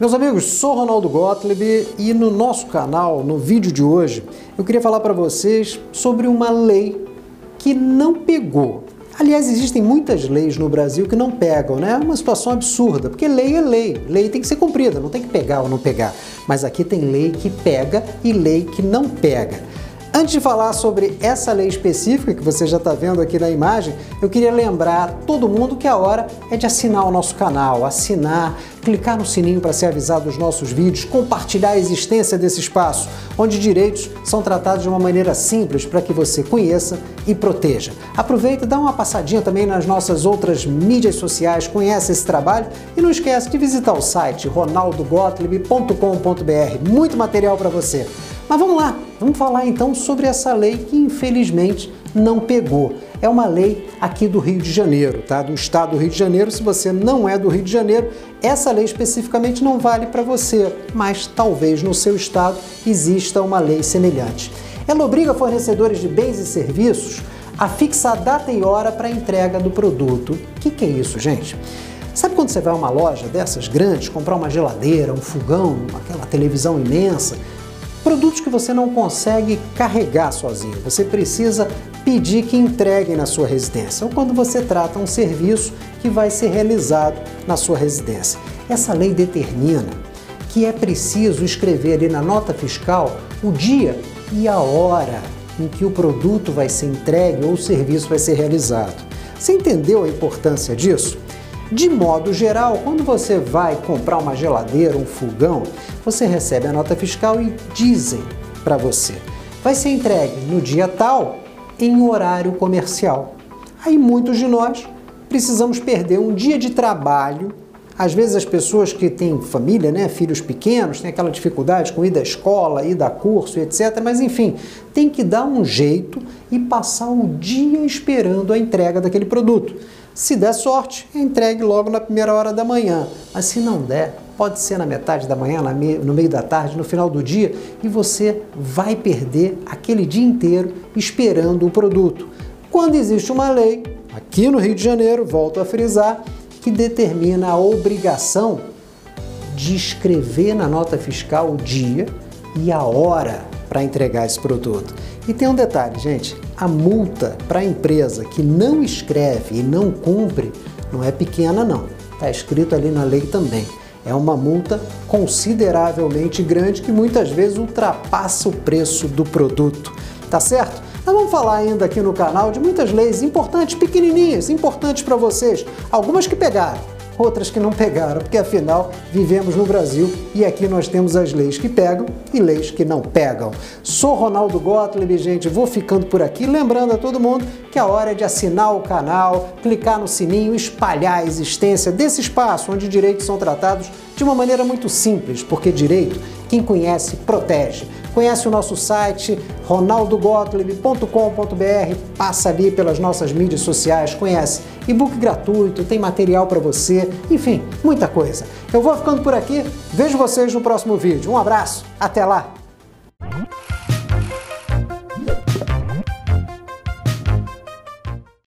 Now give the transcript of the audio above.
Meus amigos, sou Ronaldo Gottlieb e no nosso canal, no vídeo de hoje, eu queria falar para vocês sobre uma lei que não pegou. Aliás, existem muitas leis no Brasil que não pegam, né? É uma situação absurda, porque lei é lei. Lei tem que ser cumprida, não tem que pegar ou não pegar. Mas aqui tem lei que pega e lei que não pega. Antes de falar sobre essa lei específica que você já está vendo aqui na imagem, eu queria lembrar todo mundo que a hora é de assinar o nosso canal, assinar, clicar no sininho para ser avisado dos nossos vídeos, compartilhar a existência desse espaço, onde direitos são tratados de uma maneira simples para que você conheça e proteja. Aproveita e dá uma passadinha também nas nossas outras mídias sociais, conhece esse trabalho e não esquece de visitar o site ronaldogottlieb.com.br. Muito material para você. Mas vamos lá, vamos falar então sobre essa lei que infelizmente não pegou. É uma lei aqui do Rio de Janeiro, tá? Do estado do Rio de Janeiro. Se você não é do Rio de Janeiro, essa lei especificamente não vale para você, mas talvez no seu estado exista uma lei semelhante. Ela obriga fornecedores de bens e serviços a fixar data e hora para a entrega do produto. O que, que é isso, gente? Sabe quando você vai a uma loja dessas grandes, comprar uma geladeira, um fogão, aquela televisão imensa? Produtos que você não consegue carregar sozinho, você precisa pedir que entreguem na sua residência, ou quando você trata um serviço que vai ser realizado na sua residência. Essa lei determina que é preciso escrever ali na nota fiscal o dia e a hora em que o produto vai ser entregue ou o serviço vai ser realizado. Você entendeu a importância disso? De modo geral, quando você vai comprar uma geladeira, um fogão, você recebe a nota fiscal e dizem para você: vai ser entregue no dia tal, em horário comercial. Aí muitos de nós precisamos perder um dia de trabalho. Às vezes as pessoas que têm família, né, filhos pequenos, têm aquela dificuldade com ir à escola, ir a curso, etc. Mas enfim, tem que dar um jeito e passar o dia esperando a entrega daquele produto. Se der sorte, entregue logo na primeira hora da manhã. Mas se não der, pode ser na metade da manhã, no meio da tarde, no final do dia, e você vai perder aquele dia inteiro esperando o produto. Quando existe uma lei, aqui no Rio de Janeiro, volto a frisar, que determina a obrigação de escrever na nota fiscal o dia e a hora para entregar esse produto. E tem um detalhe, gente: a multa para a empresa que não escreve e não cumpre não é pequena, não. Está escrito ali na lei também. É uma multa consideravelmente grande que muitas vezes ultrapassa o preço do produto. Tá certo? Nós vamos falar ainda aqui no canal de muitas leis importantes, pequenininhas, importantes para vocês. Algumas que pegaram outras que não pegaram, porque afinal vivemos no Brasil e aqui nós temos as leis que pegam e leis que não pegam. Sou Ronaldo Gottlieb, gente, vou ficando por aqui, lembrando a todo mundo que a hora é de assinar o canal, clicar no sininho, espalhar a existência desse espaço onde direitos são tratados de uma maneira muito simples, porque direito, quem conhece, protege. Conhece o nosso site ronaldogottlieb.com.br, passa ali pelas nossas mídias sociais, conhece e-book gratuito, tem material para você, enfim, muita coisa. Eu vou ficando por aqui, vejo vocês no próximo vídeo. Um abraço, até lá!